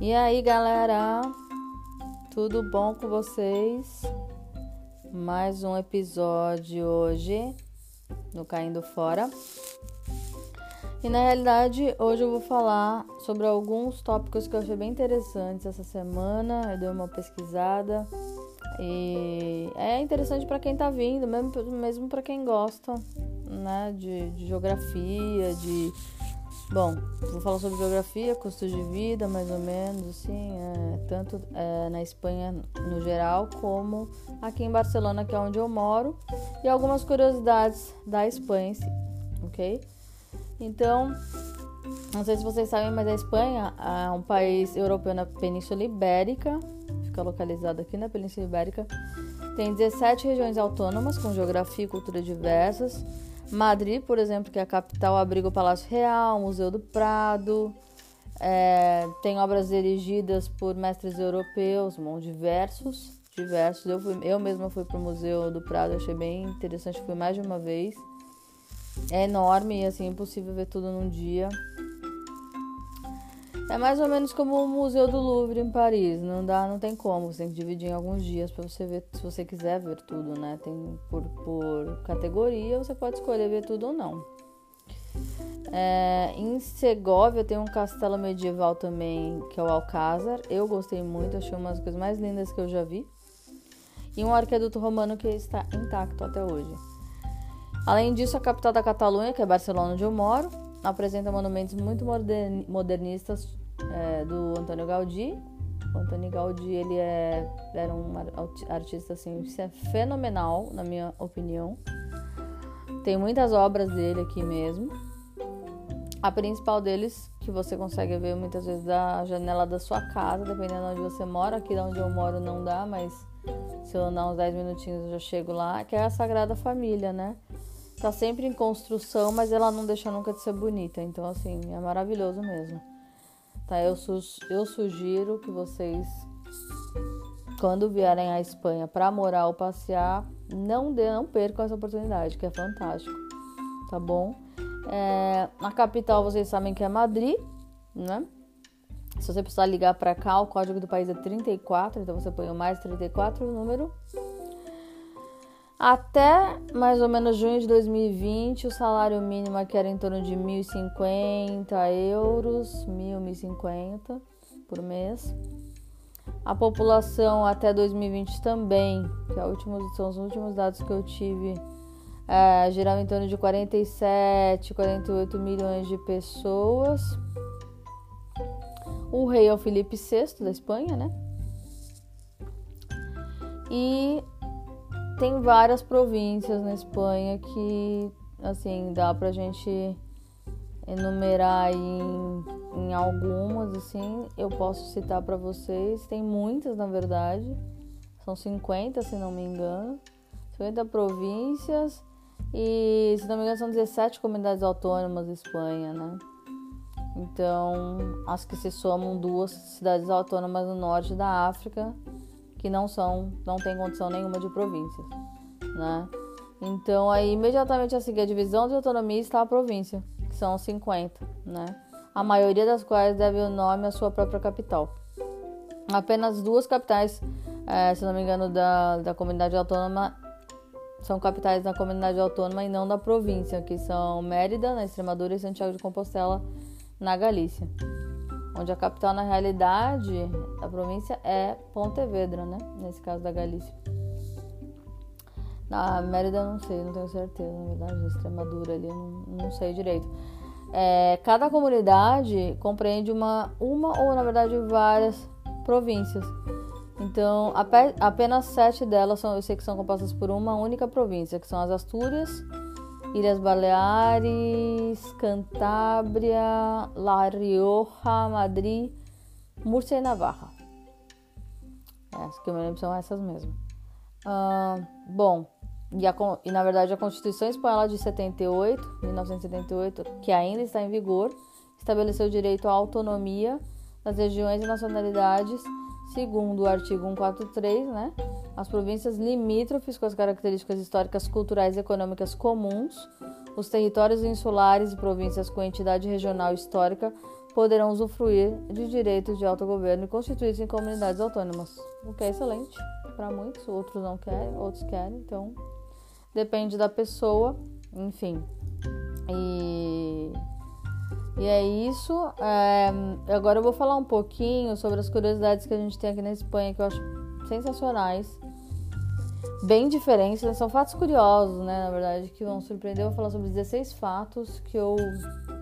E aí, galera? Tudo bom com vocês? Mais um episódio hoje no Caindo Fora. E na realidade, hoje eu vou falar sobre alguns tópicos que eu achei bem interessantes essa semana. Eu dei uma pesquisada e é interessante para quem tá vindo, mesmo, mesmo para quem gosta, né, de, de geografia, de Bom, vou falar sobre geografia, custo de vida, mais ou menos, assim, é, tanto é, na Espanha no geral, como aqui em Barcelona, que é onde eu moro, e algumas curiosidades da Espanha, ok? Então, não sei se vocês sabem, mas a Espanha é um país europeu na Península Ibérica, fica localizado aqui na Península Ibérica, tem 17 regiões autônomas com geografia e cultura diversas Madrid, por exemplo, que é a capital, abriga o Palácio Real, o Museu do Prado, é, tem obras dirigidas por mestres europeus, bom, diversos, diversos. Eu, fui, eu mesma fui para o Museu do Prado, achei bem interessante, fui mais de uma vez. É enorme e assim, impossível ver tudo num dia. É mais ou menos como o Museu do Louvre em Paris. Não dá, não tem como. Você tem que dividir em alguns dias para você ver, se você quiser ver tudo, né? Tem por, por categoria, você pode escolher ver tudo ou não. É, em Segovia tem um castelo medieval também, que é o Alcázar. Eu gostei muito, achei uma das coisas mais lindas que eu já vi. E um arqueduto romano que está intacto até hoje. Além disso, a capital da Catalunha, que é Barcelona, onde eu moro, apresenta monumentos muito modernistas é, do Antônio Gaudí. O Antônio Gaudí ele é, era um artista assim é fenomenal, na minha opinião. Tem muitas obras dele aqui mesmo. A principal deles, que você consegue ver muitas vezes da janela da sua casa, dependendo de onde você mora. Aqui onde eu moro não dá, mas se eu andar uns 10 minutinhos eu já chego lá, que é a Sagrada Família, né? Tá sempre em construção, mas ela não deixa nunca de ser bonita. Então, assim, é maravilhoso mesmo. Tá? Eu, su eu sugiro que vocês, quando vierem à Espanha para morar ou passear, não, dê, não percam essa oportunidade, que é fantástico. Tá bom? É, a capital vocês sabem que é Madrid, né? Se você precisar ligar para cá, o código do país é 34, então você põe o mais 34 o número até mais ou menos junho de 2020, o salário mínimo aqui era em torno de 1.050 euros, 1.000, 1.050 por mês. A população até 2020 também, que é último, são os últimos dados que eu tive, é, girava em torno de 47, 48 milhões de pessoas. O rei é o Felipe VI da Espanha, né? E tem várias províncias na Espanha que, assim, dá pra gente enumerar em, em algumas, assim, eu posso citar para vocês. Tem muitas, na verdade. São 50, se não me engano. 50 províncias e, se não me engano, são 17 comunidades autônomas da Espanha, né? Então, as que se somam duas cidades autônomas no norte da África que não são, não tem condição nenhuma de províncias, né? Então aí imediatamente a seguir a divisão de autonomia está a província, que são 50, né? A maioria das quais deve o nome à sua própria capital. Apenas duas capitais, é, se não me engano, da, da comunidade autônoma são capitais da comunidade autônoma e não da província, que são Mérida, na Extremadura, e Santiago de Compostela, na Galícia onde a capital na realidade da província é Pontevedra, né? Nesse caso da Galícia. Na Mérida não sei, não tenho certeza, na verdade, Extremadura ali, não, não sei direito. É, cada comunidade compreende uma, uma ou na verdade várias províncias. Então, apenas sete delas são, eu sei que são compostas por uma única província, que são as Astúrias, Ilhas Baleares, Cantábria, La Rioja, Madrid, Múrcia e Navarra. As que eu me lembro são essas mesmo. Bom, e, a, e, na verdade a Constituição Espanhola de 78, 1978, que ainda está em vigor, estabeleceu o direito à autonomia das regiões e nacionalidades, segundo o artigo 143, né? As províncias limítrofes com as características históricas, culturais e econômicas comuns, os territórios insulares e províncias com entidade regional histórica poderão usufruir de direitos de autogoverno e constituir-se em comunidades autônomas, o que é excelente para muitos, outros não querem, outros querem, então depende da pessoa, enfim. E, e é isso. É, agora eu vou falar um pouquinho sobre as curiosidades que a gente tem aqui na Espanha, que eu acho sensacionais. Bem diferentes, né? são fatos curiosos, né? Na verdade, que vão surpreender. Eu vou falar sobre 16 fatos que eu.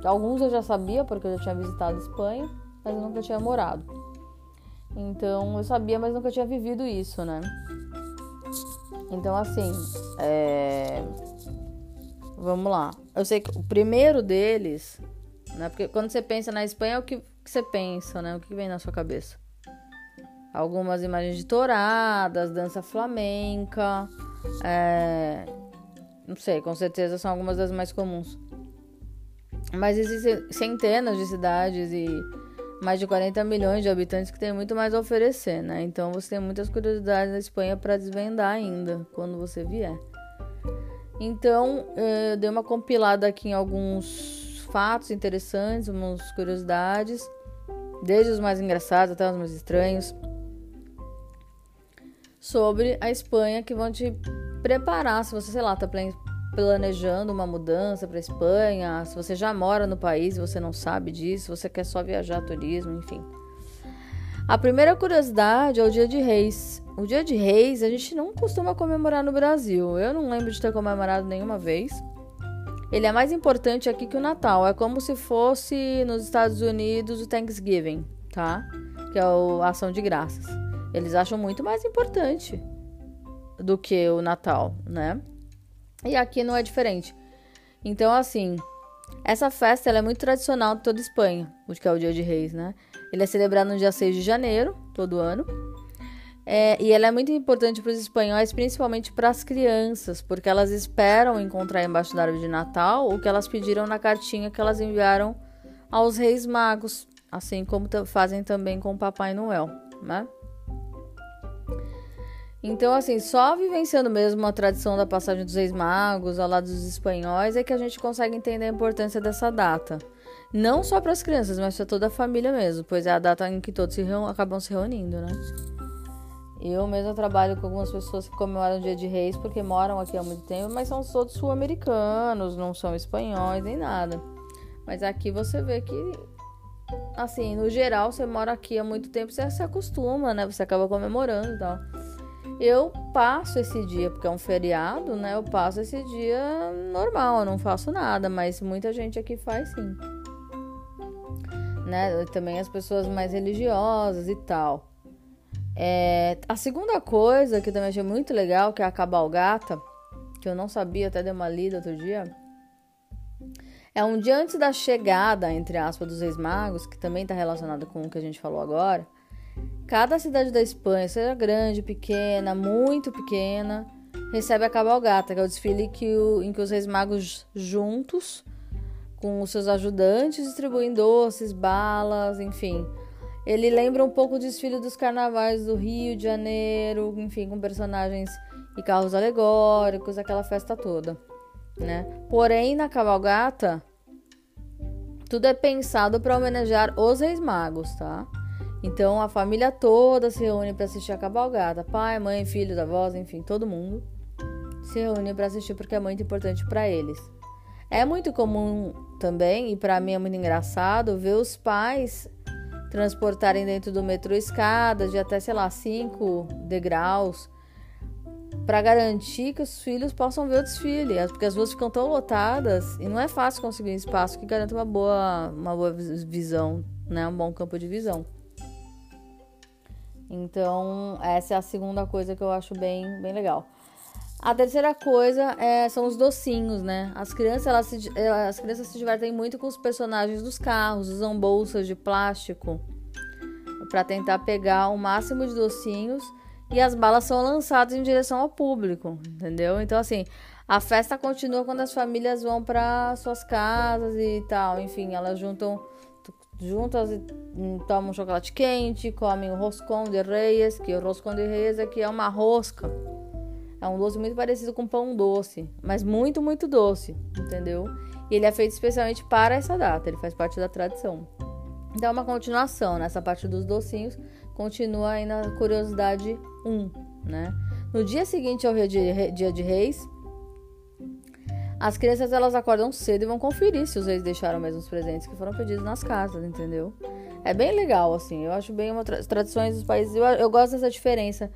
Alguns eu já sabia, porque eu já tinha visitado Espanha, mas eu nunca tinha morado. Então eu sabia, mas nunca tinha vivido isso, né? Então, assim, é... vamos lá. Eu sei que o primeiro deles, né? Porque quando você pensa na Espanha, é o que, que você pensa, né? O que vem na sua cabeça? Algumas imagens de touradas, dança flamenca, é... não sei, com certeza são algumas das mais comuns. Mas existem centenas de cidades e mais de 40 milhões de habitantes que tem muito mais a oferecer, né? Então você tem muitas curiosidades na Espanha para desvendar ainda quando você vier. Então eh, eu dei uma compilada aqui em alguns fatos interessantes, umas curiosidades, desde os mais engraçados até os mais estranhos, sobre a Espanha que vão te preparar se você, sei lá, tá planejando uma mudança para Espanha, se você já mora no país e você não sabe disso, você quer só viajar turismo, enfim. A primeira curiosidade é o Dia de Reis. O Dia de Reis a gente não costuma comemorar no Brasil. Eu não lembro de ter comemorado nenhuma vez. Ele é mais importante aqui que o Natal. É como se fosse nos Estados Unidos o Thanksgiving, tá? Que é a ação de graças. Eles acham muito mais importante do que o Natal, né? E aqui não é diferente. Então, assim, essa festa é muito tradicional de toda a Espanha, que é o Dia de Reis, né? Ele é celebrado no dia 6 de janeiro, todo ano. É, e ela é muito importante para os espanhóis, principalmente para as crianças, porque elas esperam encontrar embaixo da árvore de Natal o que elas pediram na cartinha que elas enviaram aos Reis Magos, assim como fazem também com o Papai Noel, né? Então, assim, só vivenciando mesmo a tradição da passagem dos Reis Magos ao lado dos espanhóis é que a gente consegue entender a importância dessa data. Não só para as crianças, mas para toda a família mesmo, pois é a data em que todos se acabam se reunindo, né? Eu mesmo trabalho com algumas pessoas que comemoram o Dia de Reis porque moram aqui há muito tempo, mas são todos sul-americanos, não são espanhóis nem nada. Mas aqui você vê que, assim, no geral, você mora aqui há muito tempo, você se acostuma, né? Você acaba comemorando e tal. Eu passo esse dia, porque é um feriado, né? Eu passo esse dia normal, eu não faço nada, mas muita gente aqui faz sim. Né? Também as pessoas mais religiosas e tal. É, a segunda coisa que eu também achei muito legal, que é a cabalgata, que eu não sabia, até dei uma lida outro dia. É um dia antes da chegada, entre aspas, dos Reis Magos, que também está relacionado com o que a gente falou agora. Cada cidade da Espanha, seja grande, pequena, muito pequena, recebe a cabalgata, que é o desfile que o, em que os reis magos juntos com os seus ajudantes distribuem doces, balas, enfim. Ele lembra um pouco o desfile dos carnavais do Rio de Janeiro, enfim, com personagens e carros alegóricos, aquela festa toda, né? Porém, na cabalgata, tudo é pensado para homenagear os reis magos, tá? Então a família toda se reúne para assistir a cabalgata. Pai, mãe, filhos, avós, enfim, todo mundo se reúne para assistir porque é muito importante para eles. É muito comum também, e para mim é muito engraçado, ver os pais transportarem dentro do metrô escadas de até, sei lá, 5 degraus para garantir que os filhos possam ver o desfile, porque as ruas ficam tão lotadas e não é fácil conseguir um espaço que garanta uma boa, uma boa visão, né? um bom campo de visão. Então, essa é a segunda coisa que eu acho bem, bem legal. A terceira coisa é, são os docinhos, né? As crianças, elas se, as crianças se divertem muito com os personagens dos carros, usam bolsas de plástico para tentar pegar o máximo de docinhos e as balas são lançadas em direção ao público, entendeu? Então, assim, a festa continua quando as famílias vão para suas casas e tal. Enfim, elas juntam juntas hum, tomam chocolate quente, comem o roscão de reis, que o roscão de reis aqui é uma rosca. É um doce muito parecido com pão doce, mas muito, muito doce, entendeu? E ele é feito especialmente para essa data, ele faz parte da tradição. Então, é uma continuação nessa parte dos docinhos. Continua aí na curiosidade 1, né? No dia seguinte ao dia de reis, as crianças elas acordam cedo e vão conferir se os reis deixaram mesmo os presentes que foram pedidos nas casas, entendeu? É bem legal, assim. Eu acho bem uma tra tradições dos países. Eu, eu gosto dessa diferença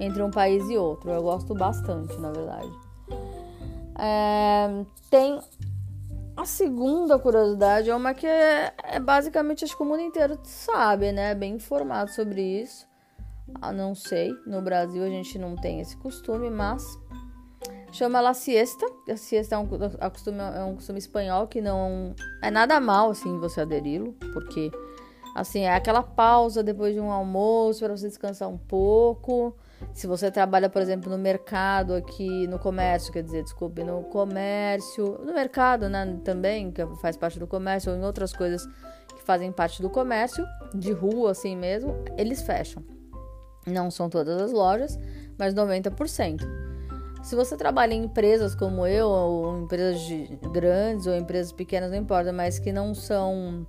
entre um país e outro. Eu gosto bastante, na verdade. É, tem a segunda curiosidade, é uma que é, é, basicamente acho que o mundo inteiro sabe, né? Bem informado sobre isso. Ah, não sei, no Brasil a gente não tem esse costume, mas chama ela siesta. A siesta é um, a costume, é um costume espanhol que não é nada mal assim você aderi-lo, porque assim é aquela pausa depois de um almoço para você descansar um pouco. Se você trabalha, por exemplo, no mercado aqui, no comércio, quer dizer, desculpe, no comércio, no mercado, né, também, que faz parte do comércio, ou em outras coisas que fazem parte do comércio, de rua assim mesmo, eles fecham. Não são todas as lojas, mas 90%. Se você trabalha em empresas como eu, ou empresas grandes, ou empresas pequenas, não importa, mas que não são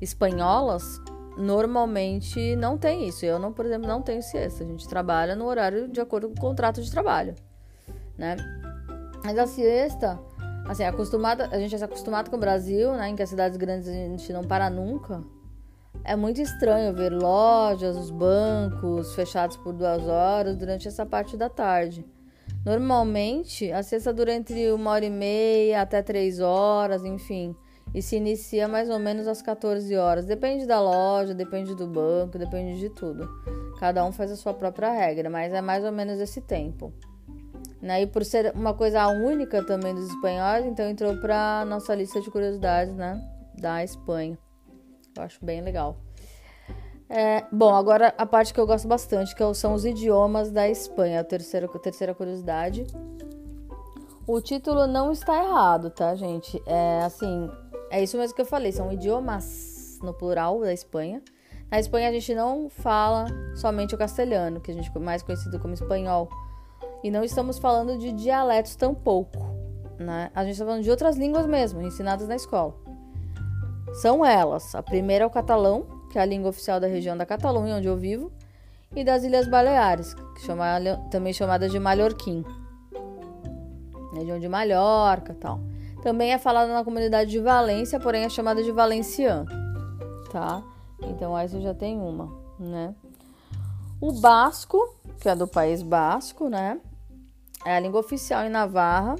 espanholas, normalmente não tem isso. Eu, não, por exemplo, não tenho siesta. A gente trabalha no horário de acordo com o contrato de trabalho, né? Mas a siesta, assim, acostumada, a gente é acostumado com o Brasil, né? Em que as cidades grandes a gente não para nunca. É muito estranho ver lojas, os bancos fechados por duas horas durante essa parte da tarde. Normalmente, a siesta dura entre uma hora e meia até três horas, enfim e se inicia mais ou menos às 14 horas. Depende da loja, depende do banco, depende de tudo. Cada um faz a sua própria regra, mas é mais ou menos esse tempo. Né? E por ser uma coisa única também dos espanhóis, então entrou para nossa lista de curiosidades né? da Espanha. Eu acho bem legal. É, bom, agora a parte que eu gosto bastante, que são os idiomas da Espanha, a terceira, a terceira curiosidade. O título não está errado, tá, gente? É assim, é isso mesmo que eu falei, são idiomas no plural da Espanha. Na Espanha a gente não fala somente o castelhano, que a gente é mais conhecido como espanhol. E não estamos falando de dialetos tampouco. Né? A gente está falando de outras línguas mesmo, ensinadas na escola. São elas. A primeira é o catalão, que é a língua oficial da região da Catalunha, onde eu vivo, e das Ilhas Baleares, chama, também chamada de Mallorquim. Região de Mallorca tal. Também é falada na comunidade de Valência, porém é chamada de valenciano, tá? Então aí você já tem uma, né? O basco, que é do País Basco, né? É a língua oficial em Navarra,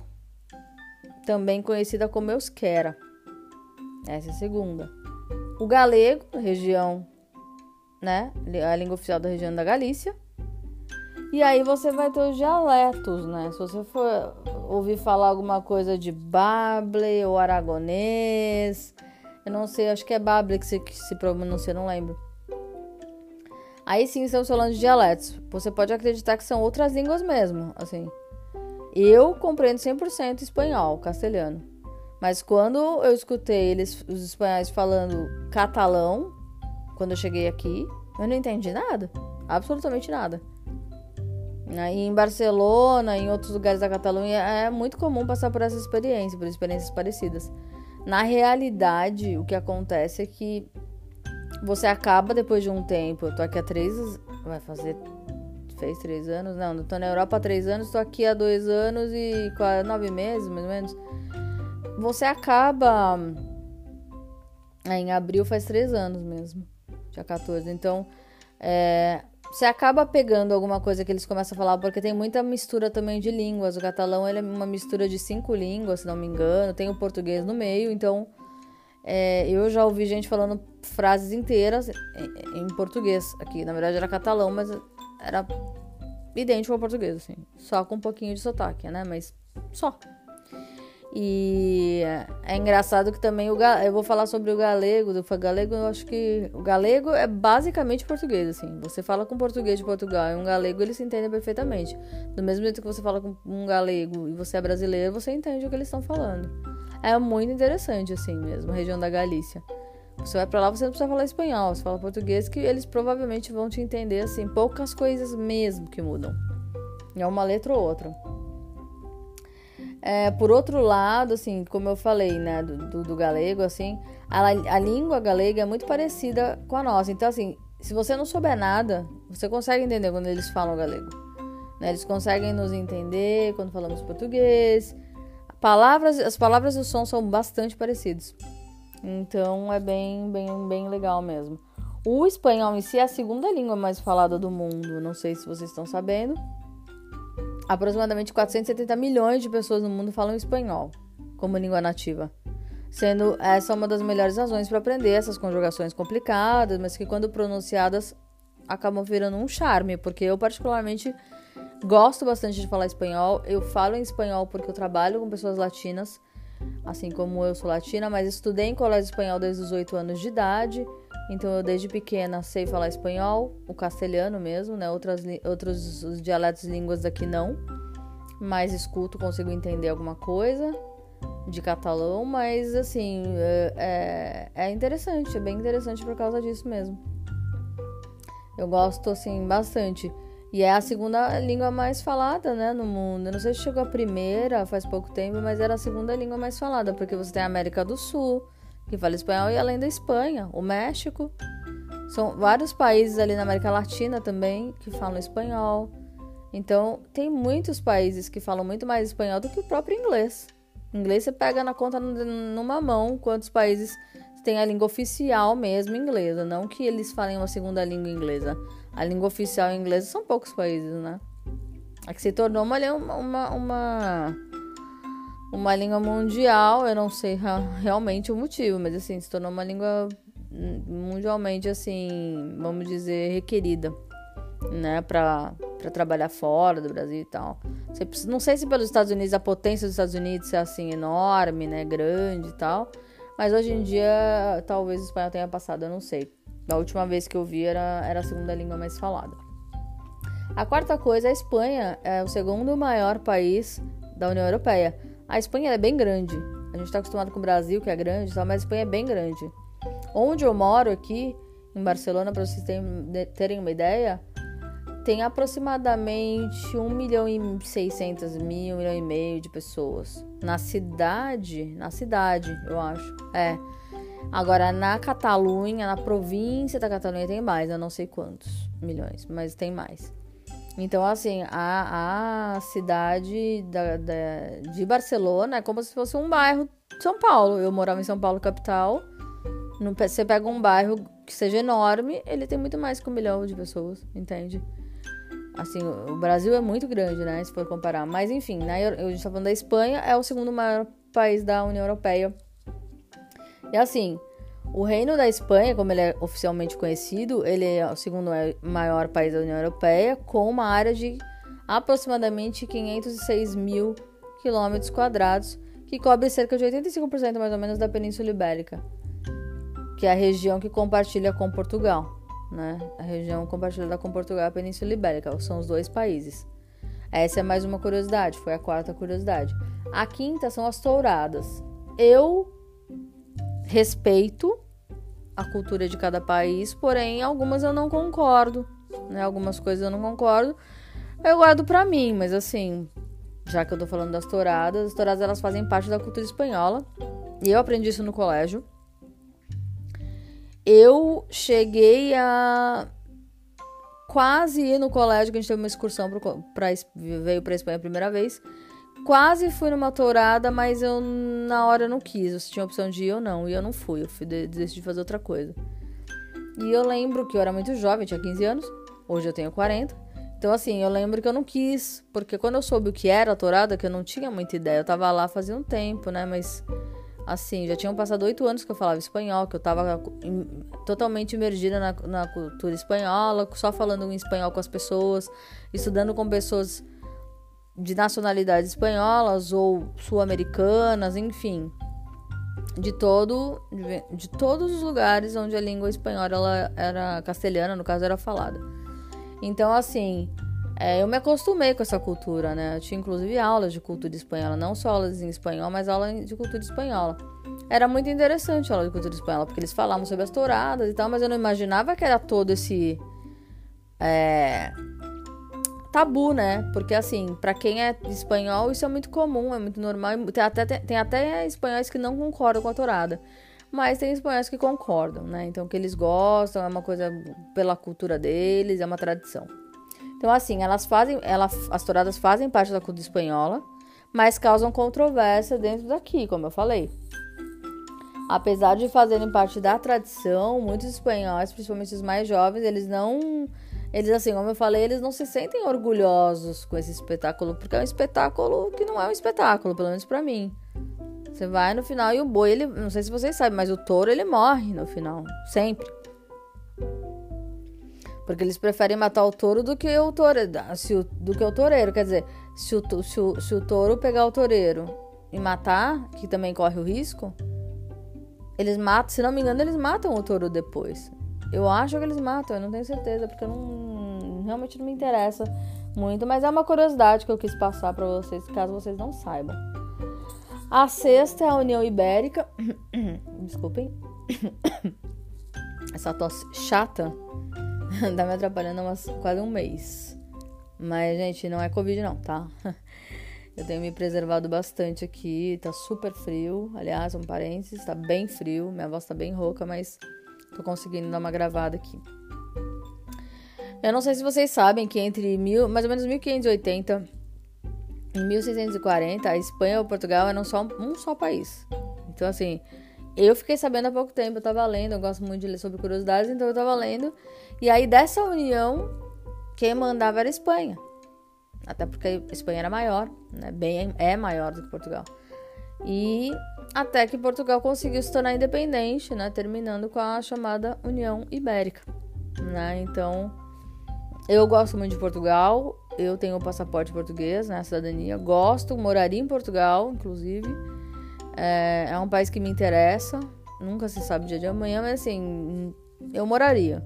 também conhecida como euskera. Essa é a segunda. O galego, região, né? A língua oficial da região da Galícia. E aí você vai ter os dialetos, né? Se você for ouvir falar alguma coisa de Bable ou aragonês, eu não sei, acho que é Bable que se, que se pronuncia, não lembro. Aí sim estamos falando de dialetos. Você pode acreditar que são outras línguas mesmo, assim. Eu compreendo 100% espanhol, castelhano. Mas quando eu escutei eles, os espanhóis falando catalão, quando eu cheguei aqui, eu não entendi nada. Absolutamente nada. Aí em Barcelona, em outros lugares da Catalunha, é muito comum passar por essa experiência, por experiências parecidas. Na realidade, o que acontece é que você acaba depois de um tempo. Eu tô aqui há três. Vai fazer. Fez três anos? Não, eu tô na Europa há três anos, tô aqui há dois anos e nove meses, mais ou menos. Você acaba. É, em abril faz três anos mesmo. Dia 14. Então, é, você acaba pegando alguma coisa que eles começam a falar, porque tem muita mistura também de línguas. O catalão ele é uma mistura de cinco línguas, se não me engano. Tem o português no meio, então é, eu já ouvi gente falando frases inteiras em, em, português aqui. Na verdade era catalão, mas era idêntico ao português, assim. Só com um pouquinho de sotaque, né? Mas só. E é engraçado que também o eu vou falar sobre o galego, do galego, eu acho que o galego é basicamente português assim. Você fala com português de Portugal e um galego ele se entende perfeitamente. Do mesmo jeito que você fala com um galego e você é brasileiro, você entende o que eles estão falando. É muito interessante assim mesmo, a região da Galícia. Você vai para lá, você não precisa falar espanhol, você fala português que eles provavelmente vão te entender assim, poucas coisas mesmo que mudam. É uma letra ou outra. É, por outro lado, assim, como eu falei, né, do, do, do galego, assim, a, a, língua galega é muito parecida com a nossa. Então, assim, se você não souber nada, você consegue entender quando eles falam galego. Né? Eles conseguem nos entender quando falamos português. Palavras, as palavras e os sons são bastante parecidos. Então, é bem, bem, bem legal mesmo. O espanhol em si é a segunda língua mais falada do mundo. Não sei se vocês estão sabendo. Aproximadamente 470 milhões de pessoas no mundo falam espanhol como língua nativa, sendo essa uma das melhores razões para aprender essas conjugações complicadas, mas que quando pronunciadas acabam virando um charme, porque eu particularmente gosto bastante de falar espanhol. Eu falo em espanhol porque eu trabalho com pessoas latinas, assim como eu sou latina, mas estudei em colégio espanhol desde os 8 anos de idade. Então eu desde pequena sei falar espanhol, o castelhano mesmo, né? Outras, outros os dialetos línguas daqui não. Mas escuto, consigo entender alguma coisa de catalão, mas assim, é, é, é interessante, é bem interessante por causa disso mesmo. Eu gosto, assim, bastante. E é a segunda língua mais falada, né, no mundo. Eu não sei se chegou a primeira faz pouco tempo, mas era a segunda língua mais falada, porque você tem a América do Sul, que fala espanhol, e além da Espanha, o México. São vários países ali na América Latina também que falam espanhol. Então, tem muitos países que falam muito mais espanhol do que o próprio inglês. O inglês você pega na conta numa mão quantos países têm a língua oficial mesmo inglesa, não que eles falem uma segunda língua inglesa. A língua oficial inglesa são poucos países, né? É que se tornou uma, uma, uma uma língua mundial, eu não sei realmente o motivo, mas assim, se tornou uma língua mundialmente assim, vamos dizer, requerida, né, para para trabalhar fora do Brasil e tal. Não sei se pelos Estados Unidos, a potência dos Estados Unidos é assim enorme, né, grande e tal, mas hoje em dia talvez o espanhol tenha passado, eu não sei. Da última vez que eu vi era, era a segunda língua mais falada. A quarta coisa, a Espanha é o segundo maior país da União Europeia. A Espanha é bem grande. A gente está acostumado com o Brasil, que é grande, mas a Espanha é bem grande. Onde eu moro aqui, em Barcelona, para vocês terem uma ideia, tem aproximadamente 1 milhão e 600 mil, 1 milhão e meio de pessoas. Na cidade, na cidade, eu acho. É. Agora, na Catalunha, na província da Catalunha, tem mais, eu não sei quantos milhões, mas tem mais. Então, assim, a, a cidade da, da, de Barcelona é como se fosse um bairro de São Paulo. Eu morava em São Paulo, capital. No, você pega um bairro que seja enorme, ele tem muito mais que um milhão de pessoas, entende? Assim, o Brasil é muito grande, né? Se for comparar. Mas, enfim, né, a gente tá falando da Espanha, é o segundo maior país da União Europeia. E assim, o Reino da Espanha, como ele é oficialmente conhecido, ele é o segundo maior país da União Europeia, com uma área de aproximadamente 506 mil quilômetros quadrados, que cobre cerca de 85% mais ou menos da Península Ibérica, que é a região que compartilha com Portugal. Né? A região compartilhada com Portugal é a Península Ibérica, são os dois países. Essa é mais uma curiosidade, foi a quarta curiosidade. A quinta são as touradas. Eu respeito a cultura de cada país, porém algumas eu não concordo, né? Algumas coisas eu não concordo. Eu guardo para mim, mas assim, já que eu tô falando das touradas, as touradas elas fazem parte da cultura espanhola. E eu aprendi isso no colégio. Eu cheguei a quase ir no colégio, que a gente teve uma excursão para veio para Espanha a primeira vez. Quase fui numa tourada, mas eu na hora não quis. Você tinha opção de ir ou não. E eu não fui. Eu fui, decidi fazer outra coisa. E eu lembro que eu era muito jovem, tinha 15 anos. Hoje eu tenho 40. Então, assim, eu lembro que eu não quis. Porque quando eu soube o que era a tourada, que eu não tinha muita ideia. Eu tava lá fazia um tempo, né? Mas, assim, já tinham passado oito anos que eu falava espanhol. Que eu tava totalmente imergida na, na cultura espanhola. Só falando em espanhol com as pessoas. Estudando com pessoas de nacionalidades espanholas ou sul-americanas, enfim, de todo de, todos os lugares onde a língua espanhola era castelhana, no caso era falada. Então, assim, é, eu me acostumei com essa cultura, né? Eu tinha inclusive aulas de cultura espanhola, não só aulas em espanhol, mas aulas de cultura espanhola. Era muito interessante a aula de cultura espanhola, porque eles falavam sobre as touradas e tal, mas eu não imaginava que era todo esse é, tabu, né? Porque assim, para quem é espanhol, isso é muito comum, é muito normal. Tem até, tem, até espanhóis que não concordam com a tourada. Mas tem espanhóis que concordam, né? Então, que eles gostam, é uma coisa pela cultura deles, é uma tradição. Então, assim, elas fazem, ela, as touradas fazem parte da cultura espanhola, mas causam controvérsia dentro daqui, como eu falei. Apesar de fazerem parte da tradição, muitos espanhóis, principalmente os mais jovens, eles não eles, assim, como eu falei, eles não se sentem orgulhosos com esse espetáculo, porque é um espetáculo que não é um espetáculo, pelo menos para mim. Você vai no final e o boi, ele, não sei se vocês sabem, mas o touro ele morre no final, sempre. Porque eles preferem matar o touro do que o toureiro, se o, do que o toureiro, quer dizer, se o, se, o, se o touro pegar o toureiro e matar, que também corre o risco, eles matam, se não me engano, eles matam o touro depois. Eu acho que eles matam, eu não tenho certeza, porque eu não realmente não me interessa muito, mas é uma curiosidade que eu quis passar para vocês, caso vocês não saibam. A sexta é a União Ibérica. Desculpem. Essa tosse chata tá me atrapalhando há quase um mês. Mas, gente, não é Covid não, tá? Eu tenho me preservado bastante aqui, tá super frio. Aliás, um parênteses, tá bem frio. Minha voz tá bem rouca, mas Tô conseguindo dar uma gravada aqui. Eu não sei se vocês sabem que entre mil, mais ou menos 1580 e 1640, a Espanha ou Portugal eram só um só país. Então, assim, eu fiquei sabendo há pouco tempo, eu tava lendo, eu gosto muito de ler sobre curiosidades, então eu tava lendo. E aí, dessa união, quem mandava era a Espanha. Até porque a Espanha era maior, né? Bem, é maior do que Portugal. E até que Portugal conseguiu se tornar independente, né, terminando com a chamada União Ibérica, né? Então, eu gosto muito de Portugal, eu tenho o passaporte português, né, cidadania, gosto, moraria em Portugal, inclusive. É, é um país que me interessa, nunca se sabe o dia de amanhã, mas assim, eu moraria.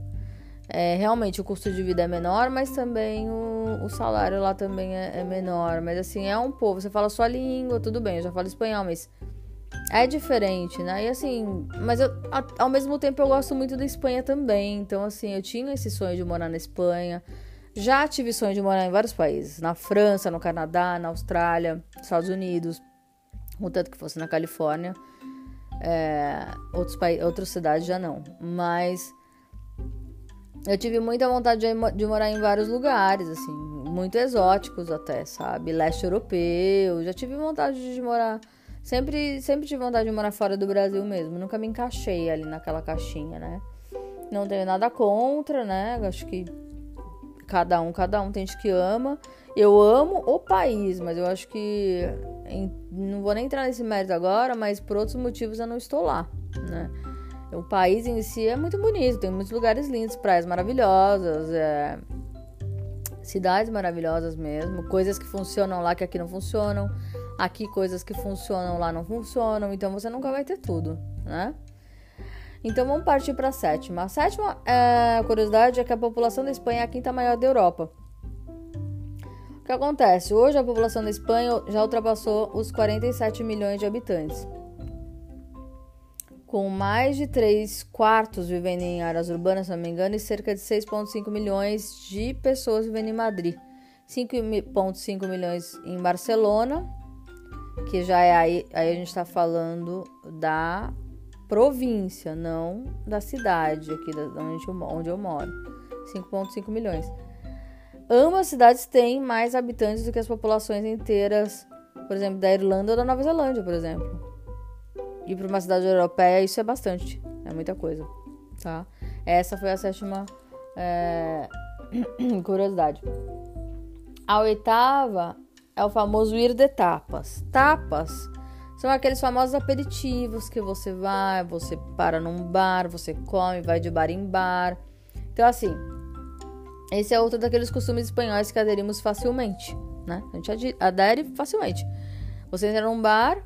É, realmente o custo de vida é menor, mas também o, o salário lá também é, é, menor. Mas assim, é um povo, você fala sua língua, tudo bem, eu já falo espanhol, mas é diferente, né? E assim, mas eu, ao mesmo tempo eu gosto muito da Espanha também. Então, assim, eu tinha esse sonho de morar na Espanha. Já tive sonho de morar em vários países. Na França, no Canadá, na Austrália, Estados Unidos. Contanto que fosse na Califórnia. É, outros outras cidades já não. Mas eu tive muita vontade de, de morar em vários lugares, assim. Muito exóticos até, sabe? Leste europeu. Já tive vontade de morar Sempre, sempre tive vontade de morar fora do Brasil mesmo. Nunca me encaixei ali naquela caixinha, né? Não tenho nada contra, né? Acho que cada um, cada um tem gente que ama. Eu amo o país, mas eu acho que em, não vou nem entrar nesse mérito agora, mas por outros motivos eu não estou lá, né? O país em si é muito bonito, tem muitos lugares lindos, praias maravilhosas, é, cidades maravilhosas mesmo, coisas que funcionam lá que aqui não funcionam. Aqui coisas que funcionam lá não funcionam, então você nunca vai ter tudo, né? Então vamos partir para a sétima. A sétima é, curiosidade é que a população da Espanha é a quinta maior da Europa. O que acontece? Hoje a população da Espanha já ultrapassou os 47 milhões de habitantes. Com mais de 3 quartos vivendo em áreas urbanas, se não me engano, e cerca de 6,5 milhões de pessoas vivendo em Madrid. 5,5 milhões em Barcelona que já é aí, aí a gente está falando da província, não da cidade aqui da, onde, eu, onde eu moro. 5,5 milhões. Ambas cidades têm mais habitantes do que as populações inteiras, por exemplo, da Irlanda ou da Nova Zelândia, por exemplo. E para uma cidade europeia isso é bastante, é muita coisa, tá? Essa foi a sétima é, curiosidade. A oitava é o famoso ir de tapas. Tapas são aqueles famosos aperitivos que você vai, você para num bar, você come, vai de bar em bar. Então, assim, esse é outro daqueles costumes espanhóis que aderimos facilmente, né? A gente adere facilmente. Você entra num bar,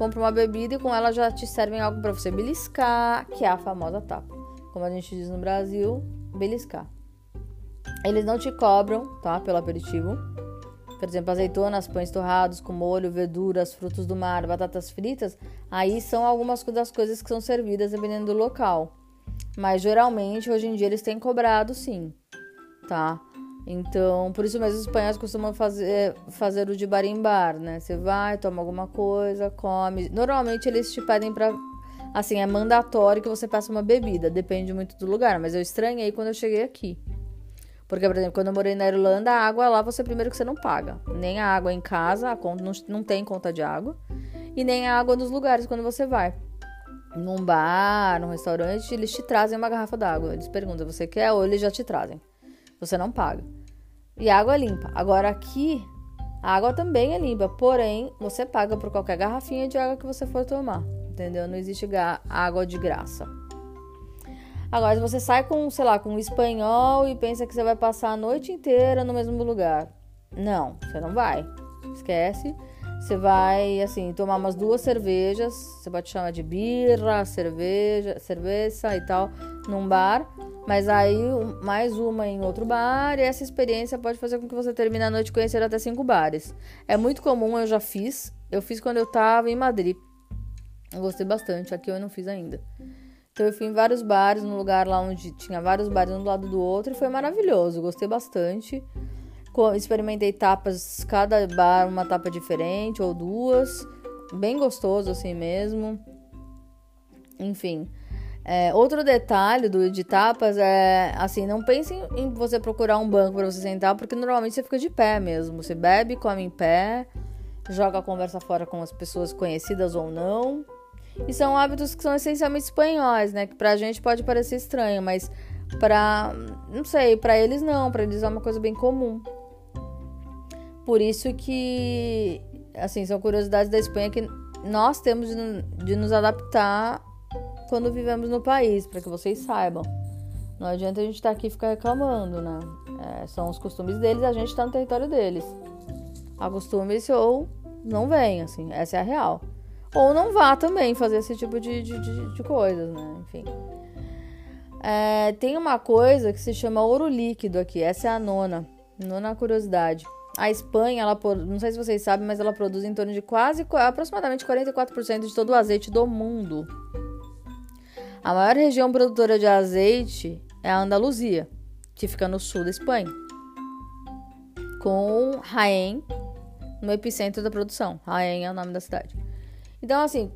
compra uma bebida e com ela já te servem algo para você beliscar, que é a famosa tapa. Como a gente diz no Brasil, beliscar. Eles não te cobram, tá? Pelo aperitivo. Por exemplo, azeitonas, pães torrados com molho, verduras, frutos do mar, batatas fritas. Aí são algumas das coisas que são servidas dependendo do local. Mas geralmente hoje em dia eles têm cobrado sim, tá? Então, por isso mesmo os espanhóis costumam fazer, fazer o de barimbar, né? Você vai, toma alguma coisa, come. Normalmente eles te pedem pra. Assim, é mandatório que você peça uma bebida, depende muito do lugar, mas eu estranhei quando eu cheguei aqui. Porque, por exemplo, quando eu morei na Irlanda, a água lá você primeiro que você não paga. Nem a água em casa, a conta, não, não tem conta de água. E nem a água nos lugares quando você vai. Num bar, num restaurante, eles te trazem uma garrafa d'água. Eles perguntam, você quer? Ou eles já te trazem. Você não paga. E água é limpa. Agora aqui, a água também é limpa. Porém, você paga por qualquer garrafinha de água que você for tomar. Entendeu? Não existe água de graça. Agora, se você sai com, sei lá, com um espanhol e pensa que você vai passar a noite inteira no mesmo lugar. Não, você não vai. Esquece. Você vai, assim, tomar umas duas cervejas. Você pode chamar de birra, cerveja, cerveja e tal, num bar. Mas aí, mais uma em outro bar. E essa experiência pode fazer com que você termine a noite conhecendo até cinco bares. É muito comum, eu já fiz. Eu fiz quando eu tava em Madrid. Eu gostei bastante. Aqui eu não fiz ainda. Então eu fui em vários bares, num lugar lá onde tinha vários bares um do lado do outro. E foi maravilhoso. Gostei bastante. Experimentei tapas, cada bar uma tapa diferente ou duas. Bem gostoso assim mesmo. Enfim. É, outro detalhe do de tapas é assim, não pense em você procurar um banco para você sentar, porque normalmente você fica de pé mesmo. Você bebe, come em pé, joga a conversa fora com as pessoas conhecidas ou não. E são hábitos que são essencialmente espanhóis, né? Que pra gente pode parecer estranho, mas pra. não sei, pra eles não, pra eles é uma coisa bem comum. Por isso que, assim, são curiosidades da Espanha que nós temos de, de nos adaptar quando vivemos no país, para que vocês saibam. Não adianta a gente estar tá aqui e ficar reclamando, né? É, são os costumes deles, a gente está no território deles. Acostume-se ou não vem, assim, essa é a real. Ou não vá também fazer esse tipo de, de, de, de coisas, né? Enfim. É, tem uma coisa que se chama ouro líquido aqui, essa é a nona. Nona curiosidade. A Espanha, ela, não sei se vocês sabem, mas ela produz em torno de quase, aproximadamente 44% de todo o azeite do mundo. A maior região produtora de azeite é a Andaluzia, que fica no sul da Espanha, com Jaén no epicentro da produção. Jaén é o nome da cidade. Então, assim,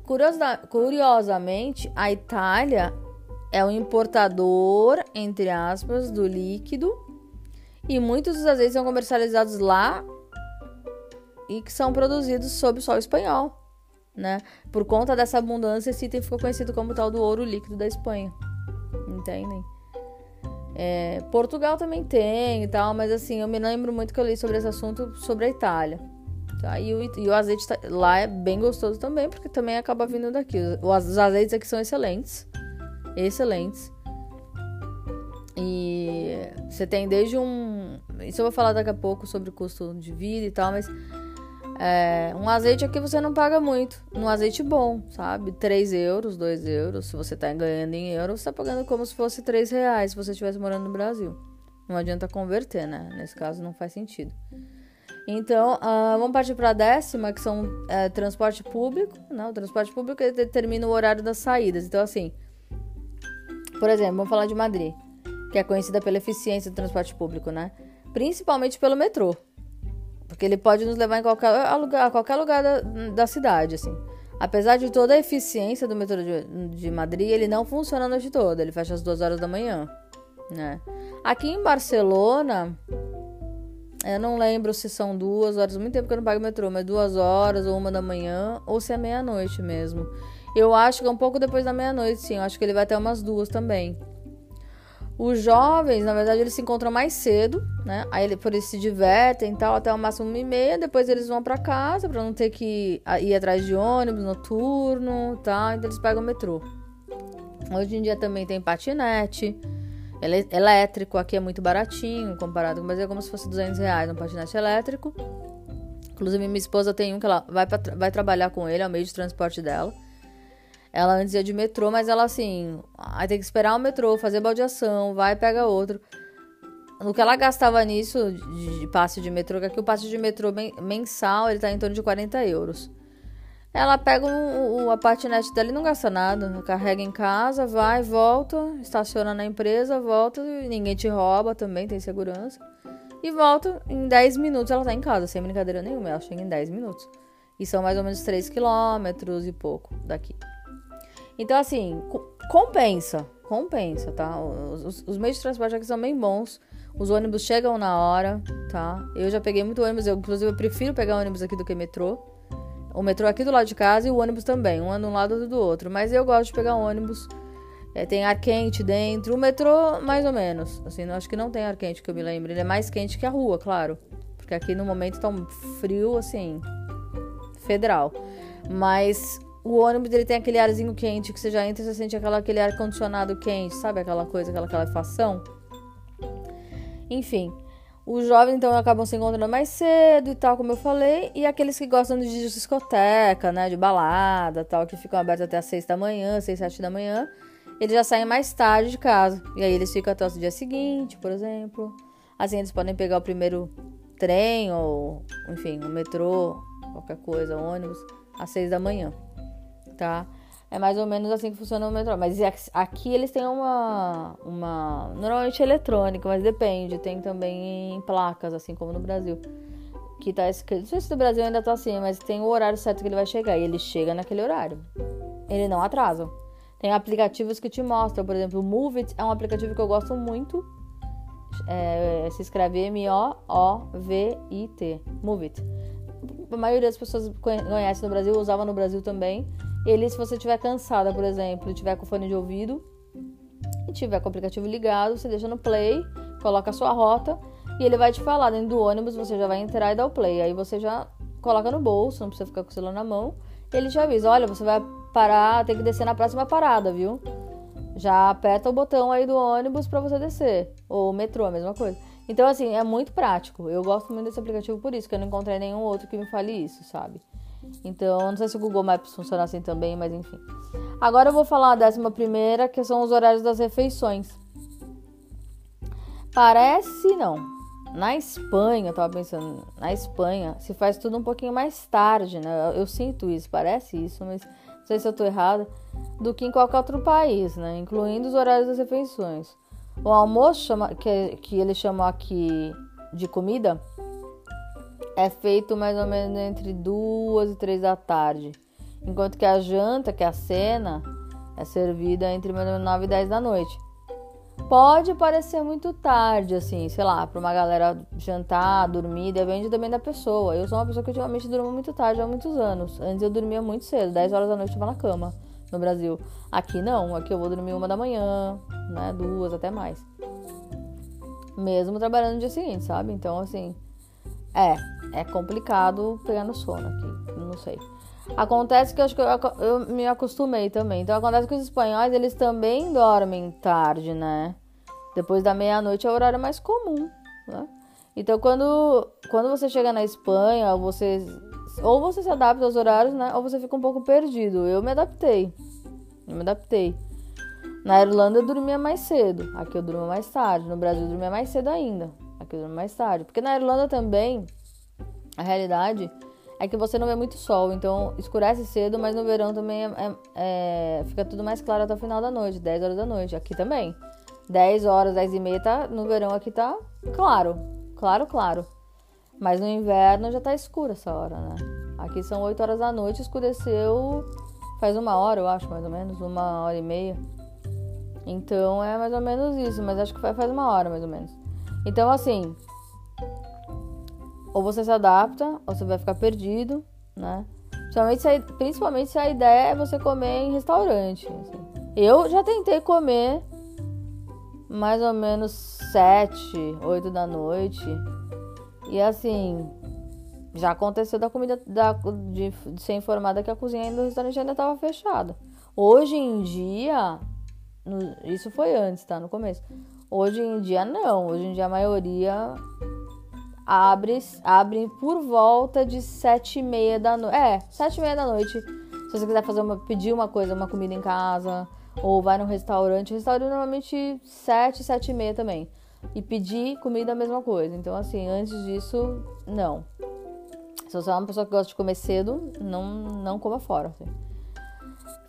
curiosamente, a Itália é o importador, entre aspas, do líquido e muitos dos azeites são comercializados lá e que são produzidos sob o sol espanhol, né? Por conta dessa abundância, esse item ficou conhecido como tal do ouro líquido da Espanha. Entendem? É, Portugal também tem e tal, mas assim, eu me lembro muito que eu li sobre esse assunto sobre a Itália. Tá? E, o, e o azeite tá, lá é bem gostoso também, porque também acaba vindo daqui. Os, os azeites aqui são excelentes. Excelentes. E você tem desde um. Isso eu vou falar daqui a pouco sobre o custo de vida e tal, mas. É, um azeite aqui você não paga muito. Um azeite bom, sabe? 3 euros, 2 euros. Se você tá ganhando em euros, você tá pagando como se fosse 3 reais se você estivesse morando no Brasil. Não adianta converter, né? Nesse caso não faz sentido. Então, uh, vamos partir para a décima, que são uh, transporte público. Né? O transporte público determina o horário das saídas. Então, assim, por exemplo, vamos falar de Madrid que é conhecida pela eficiência do transporte público, né? Principalmente pelo metrô. Porque ele pode nos levar em qualquer lugar, a qualquer lugar da, da cidade, assim. Apesar de toda a eficiência do metrô de, de Madrid, ele não funciona a noite toda. Ele fecha às duas horas da manhã, né? Aqui em Barcelona, eu não lembro se são duas horas, muito tempo que eu não pago metrô, mas duas horas ou uma da manhã, ou se é meia-noite mesmo. Eu acho que é um pouco depois da meia-noite, sim. Eu acho que ele vai até umas duas também. Os jovens, na verdade, eles se encontram mais cedo, né? Aí eles, por eles se divertem e tal, até o máximo uma e meia. Depois eles vão para casa para não ter que ir atrás de ônibus noturno, tá? Então eles pegam o metrô. Hoje em dia também tem patinete elétrico. Aqui é muito baratinho comparado, mas é como se fosse 200 reais um patinete elétrico. Inclusive minha esposa tem um que ela vai, pra, vai trabalhar com ele, é o meio de transporte dela. Ela antes ia de metrô, mas ela assim, aí tem que esperar o metrô, fazer baldeação, vai pega outro. No que ela gastava nisso de, de passe de metrô, que aqui o passe de metrô mensal ele tá em torno de 40 euros. Ela pega o, o, a patinete dela e não gasta nada. Carrega em casa, vai, volta, estaciona na empresa, volta ninguém te rouba também, tem segurança. e volto em 10 minutos ela tá em casa, sem brincadeira nenhuma, ela chega em 10 minutos. E são mais ou menos 3 quilômetros e pouco daqui. Então, assim, compensa, compensa, tá? Os, os, os, meios de transporte aqui são bem bons. Os ônibus chegam na hora, tá? Eu já peguei muito ônibus, eu, inclusive eu prefiro pegar ônibus aqui do que metrô. O metrô aqui do lado de casa e o ônibus também, um anda um lado outro do outro. Mas eu gosto de pegar ônibus. É, tem ar quente dentro. O metrô, mais ou menos. Assim, acho que não tem ar quente que eu me lembro. Ele é mais quente que a rua, claro. Porque aqui no momento tá um frio, assim, federal. Mas o ônibus ele tem aquele arzinho quente que você já entra e você sente aquela, aquele ar condicionado quente, sabe? Aquela coisa, aquela calefação. Enfim, os jovens então acabam se encontrando mais cedo e tal, como eu falei, e aqueles que gostam de discoteca, né, de balada, tal, que ficam abertos até as 6 da manhã, 6, 7 da manhã, eles já saem mais tarde de casa. E aí eles ficam até o dia seguinte, por exemplo. Assim eles podem pegar o primeiro trem ou, enfim, o metrô, qualquer coisa, ônibus, às 6 da manhã, tá? É mais ou menos assim que funciona o metrô. Mas aqui eles têm uma. uma normalmente eletrônica, mas depende. Tem também em placas, assim como no Brasil. Que tá escrito. Não sei se no Brasil ainda tá assim, mas tem o horário certo que ele vai chegar. E ele chega naquele horário. Ele não atrasa. Tem aplicativos que te mostram, por exemplo, o Movit é um aplicativo que eu gosto muito. É, se escreve M-O-O-V-I-T. Movit. A maioria das pessoas conhece no Brasil, usava no Brasil também. Ele, se você estiver cansada, por exemplo, e tiver com fone de ouvido e tiver com o aplicativo ligado, você deixa no play, coloca a sua rota e ele vai te falar dentro do ônibus, você já vai entrar e dar o play. Aí você já coloca no bolso, não precisa ficar com o celular na mão. Ele te avisa, olha, você vai parar, tem que descer na próxima parada, viu? Já aperta o botão aí do ônibus para você descer. Ou metrô, a mesma coisa. Então, assim, é muito prático. Eu gosto muito desse aplicativo por isso, que eu não encontrei nenhum outro que me fale isso, sabe? Então, não sei se o Google Maps funciona assim também, mas enfim. Agora eu vou falar a décima primeira, que são os horários das refeições. Parece não. Na Espanha, eu tava pensando, na Espanha se faz tudo um pouquinho mais tarde, né? Eu, eu sinto isso, parece isso, mas não sei se eu tô errada, do que em qualquer outro país, né? Incluindo os horários das refeições. O almoço, chama, que, que eles chamam aqui de comida, é feito mais ou menos entre duas e três da tarde. Enquanto que a janta, que é a cena, é servida entre mais ou menos 9 e 10 da noite. Pode parecer muito tarde, assim, sei lá, para uma galera jantar, dormir, depende também da pessoa. Eu sou uma pessoa que ultimamente durmo muito tarde há muitos anos. Antes eu dormia muito cedo, 10 horas da noite eu tava na cama no Brasil. Aqui não, aqui eu vou dormir uma da manhã, né, duas, até mais. Mesmo trabalhando no dia seguinte, sabe? Então, assim, é, é complicado pegar no sono aqui, não sei. Acontece que eu acho que eu, eu, me acostumei também. Então acontece que os espanhóis, eles também dormem tarde, né? Depois da meia-noite é o horário mais comum, né? Então quando, quando você chega na Espanha, você ou você se adapta aos horários, né? Ou você fica um pouco perdido. Eu me adaptei. Eu me adaptei. Na Irlanda eu dormia mais cedo. Aqui eu durmo mais tarde. No Brasil eu dormia mais cedo ainda. Aqui eu durmo mais tarde. Porque na Irlanda também a realidade é que você não vê muito sol, então escurece cedo, mas no verão também é, é, é, fica tudo mais claro até o final da noite, 10 horas da noite. Aqui também. 10 horas, 10 e meia, tá, no verão aqui tá claro. Claro, claro. Mas no inverno já tá escuro essa hora, né? Aqui são 8 horas da noite, escureceu faz uma hora, eu acho, mais ou menos, uma hora e meia. Então é mais ou menos isso, mas acho que faz uma hora mais ou menos. Então, assim, ou você se adapta, ou você vai ficar perdido, né? Principalmente se a, principalmente se a ideia é você comer em restaurante. Assim. Eu já tentei comer mais ou menos sete, oito da noite. E assim, já aconteceu da comida da, de, de ser informada que a cozinha do restaurante ainda estava fechada. Hoje em dia, no, isso foi antes, tá? No começo. Hoje em dia não. Hoje em dia a maioria abre, abre por volta de sete e meia da noite. É, sete e meia da noite. Se você quiser fazer uma, pedir uma coisa, uma comida em casa, ou vai no restaurante. Restaurante normalmente sete, sete e meia também. E pedir comida a mesma coisa. Então, assim, antes disso, não. Se você é uma pessoa que gosta de comer cedo, não, não coma fora. Assim.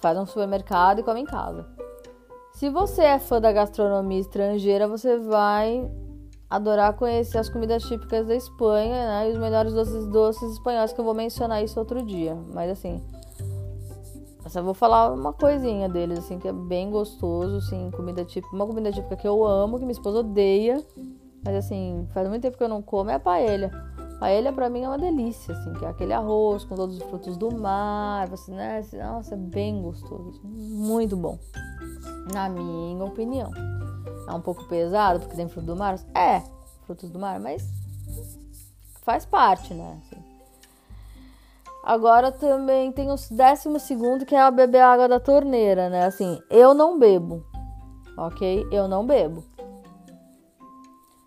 Faz um supermercado e come em casa. Se você é fã da gastronomia estrangeira, você vai adorar conhecer as comidas típicas da Espanha, né? E os melhores doces doces espanhóis que eu vou mencionar isso outro dia. Mas assim, só vou falar uma coisinha deles, assim, que é bem gostoso, assim, comida típica. Uma comida típica que eu amo, que minha esposa odeia. Mas assim, faz muito tempo que eu não como, é a paella. Paella pra mim é uma delícia, assim, que é aquele arroz com todos os frutos do mar, assim, né? Nossa, é bem gostoso, assim, muito bom. Na minha opinião. É um pouco pesado, porque tem frutos do mar? É, frutos do mar, mas faz parte, né? Assim. Agora também tem o décimo segundo, que é a beber água da torneira, né? Assim, eu não bebo, ok? Eu não bebo.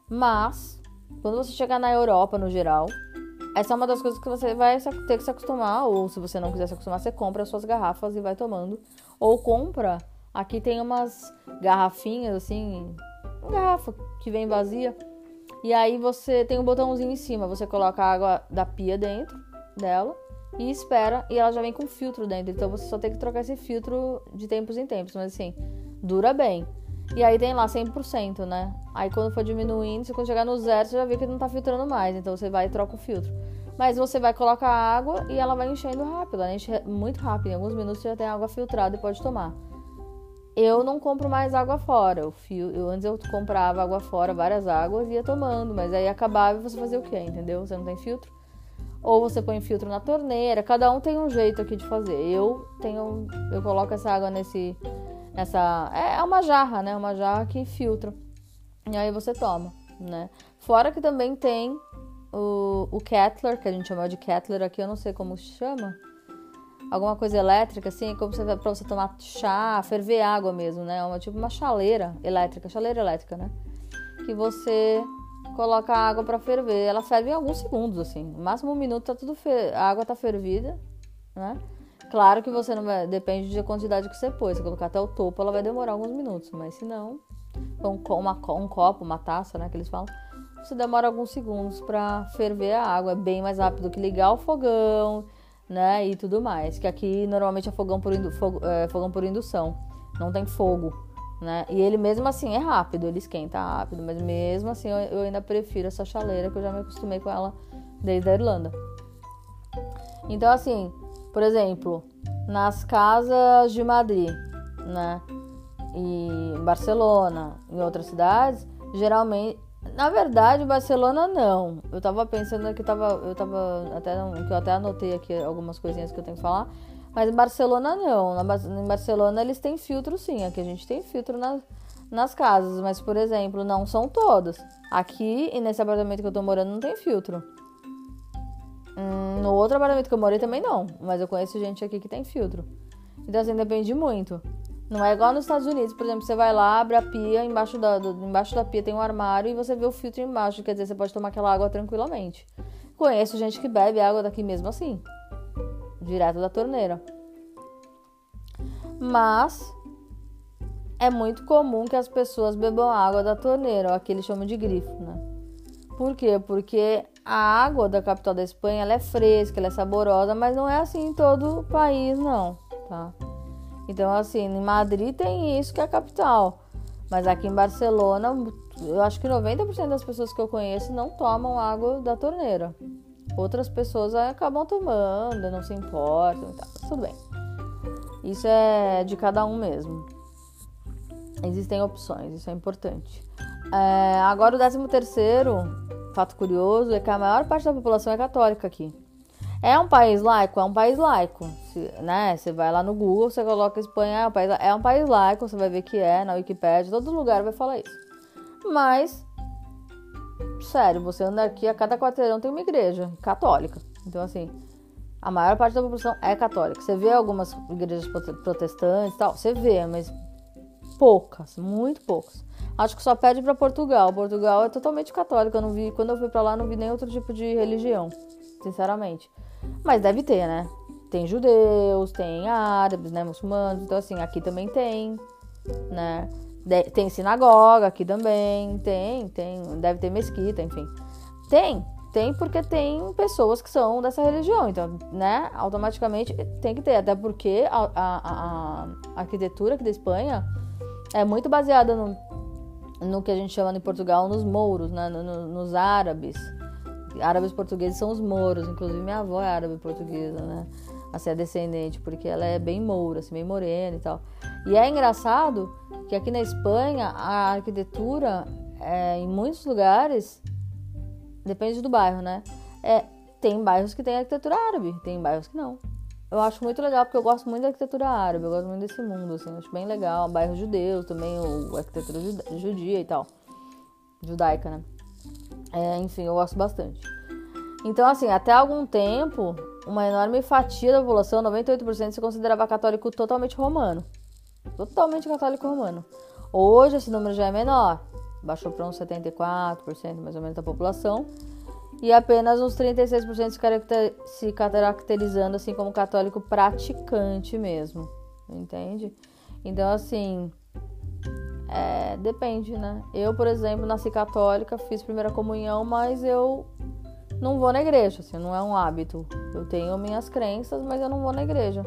Mas, quando você chegar na Europa, no geral, essa é uma das coisas que você vai ter que se acostumar, ou se você não quiser se acostumar, você compra as suas garrafas e vai tomando. Ou compra, aqui tem umas garrafinhas, assim, uma garrafa que vem vazia. E aí você tem um botãozinho em cima, você coloca a água da pia dentro dela e espera, e ela já vem com filtro dentro. Então você só tem que trocar esse filtro de tempos em tempos, mas assim, dura bem. E aí tem lá 100%, né? Aí quando for diminuindo, quando chegar no zero, você já vê que não tá filtrando mais. Então você vai e troca o filtro. Mas você vai colocar água e ela vai enchendo rápido. Ela enche muito rápido. Em alguns minutos você já tem água filtrada e pode tomar. Eu não compro mais água fora. Eu, fio, eu antes eu comprava água fora, várias águas e ia tomando. Mas aí acabava e você fazia o quê? Entendeu? Você não tem filtro ou você põe filtro na torneira. Cada um tem um jeito aqui de fazer. Eu tenho, eu coloco essa água nesse, nessa, é, é uma jarra, né? Uma jarra que filtra. E aí você toma, né? Fora que também tem o, o Kettler, que a gente chama de Kettler aqui, eu não sei como se chama. Alguma coisa elétrica, assim, como você, pra você tomar chá, ferver água mesmo, né? Uma, tipo uma chaleira elétrica, chaleira elétrica, né? Que você coloca a água para ferver. Ela ferve em alguns segundos, assim. No máximo um minuto tá tudo fer... a água tá fervida, né? Claro que você não vai. Depende da quantidade que você pôs. Se colocar até o topo, ela vai demorar alguns minutos. Mas se não, um, uma, um copo, uma taça, né? Que eles falam. Você demora alguns segundos para ferver a água. É bem mais rápido que ligar o fogão, né? E tudo mais. Que aqui normalmente é fogão por, indu... é, fogão por indução. Não tem fogo né? E ele mesmo assim é rápido, ele esquenta rápido, mas mesmo assim eu, eu ainda prefiro essa chaleira que eu já me acostumei com ela desde a Irlanda. Então assim, por exemplo, nas casas de Madrid, né? E em Barcelona, em outras cidades, geralmente, na verdade, Barcelona não. Eu tava pensando que tava, eu tava até que eu até anotei aqui algumas coisinhas que eu tenho que falar. Mas Barcelona não. em Barcelona eles têm filtro sim. Aqui a gente tem filtro nas, nas casas. Mas, por exemplo, não são todas. Aqui e nesse apartamento que eu tô morando não tem filtro. Hum, no outro apartamento que eu morei também não. Mas eu conheço gente aqui que tem filtro. Então assim, depende muito. Não é igual nos Estados Unidos, por exemplo, você vai lá, abre a pia, embaixo da, do, embaixo da pia tem um armário e você vê o filtro embaixo. Quer dizer, você pode tomar aquela água tranquilamente. Conheço gente que bebe água daqui mesmo assim direto da torneira. Mas é muito comum que as pessoas bebam água da torneira, ou aqui eles chamam de grifo, né? Por quê? Porque a água da capital da Espanha ela é fresca, ela é saborosa, mas não é assim em todo o país, não, tá? Então, assim, em Madrid tem isso que é a capital, mas aqui em Barcelona, eu acho que 90% das pessoas que eu conheço não tomam água da torneira. Outras pessoas acabam tomando, não se importam e tal. Tudo bem. Isso é de cada um mesmo. Existem opções, isso é importante. É, agora, o décimo terceiro fato curioso é que a maior parte da população é católica aqui. É um país laico? É um país laico. Se, né? Você vai lá no Google, você coloca Espanha, é um, país, é um país laico, você vai ver que é, na Wikipedia, todo lugar vai falar isso. Mas sério, você anda aqui, a cada quarteirão tem uma igreja católica. Então, assim, a maior parte da população é católica. Você vê algumas igrejas protestantes e tal, você vê, mas poucas, muito poucas. Acho que só pede para Portugal. Portugal é totalmente católica. Eu não vi, quando eu fui para lá, não vi nem outro tipo de religião, sinceramente. Mas deve ter, né? Tem judeus, tem árabes, né, muçulmanos. Então assim, aqui também tem, né? Tem sinagoga aqui também, tem, tem, deve ter mesquita, enfim. Tem, tem porque tem pessoas que são dessa religião, então, né, automaticamente tem que ter, até porque a, a, a arquitetura aqui da Espanha é muito baseada no, no que a gente chama em Portugal nos mouros, né? No, no, nos árabes. Árabes portugueses são os mouros, inclusive minha avó é árabe portuguesa, né? Assim, é descendente, porque ela é bem moura, assim, bem morena e tal. E é engraçado que aqui na Espanha a arquitetura, é, em muitos lugares, depende do bairro, né? É, tem bairros que tem arquitetura árabe, tem bairros que não. Eu acho muito legal, porque eu gosto muito da arquitetura árabe, eu gosto muito desse mundo, assim, acho bem legal. Bairros judeus também, o, a arquitetura judia e tal. Judaica, né? É, enfim, eu gosto bastante. Então, assim, até algum tempo, uma enorme fatia da população, 98%, se considerava católico totalmente romano. Totalmente católico romano. Hoje esse número já é menor, baixou para uns 74% mais ou menos da população e apenas uns 36% se, se caracterizando assim como católico praticante mesmo, entende? Então assim, é, depende, né? Eu, por exemplo, nasci católica, fiz primeira comunhão, mas eu não vou na igreja, assim, não é um hábito. Eu tenho minhas crenças, mas eu não vou na igreja.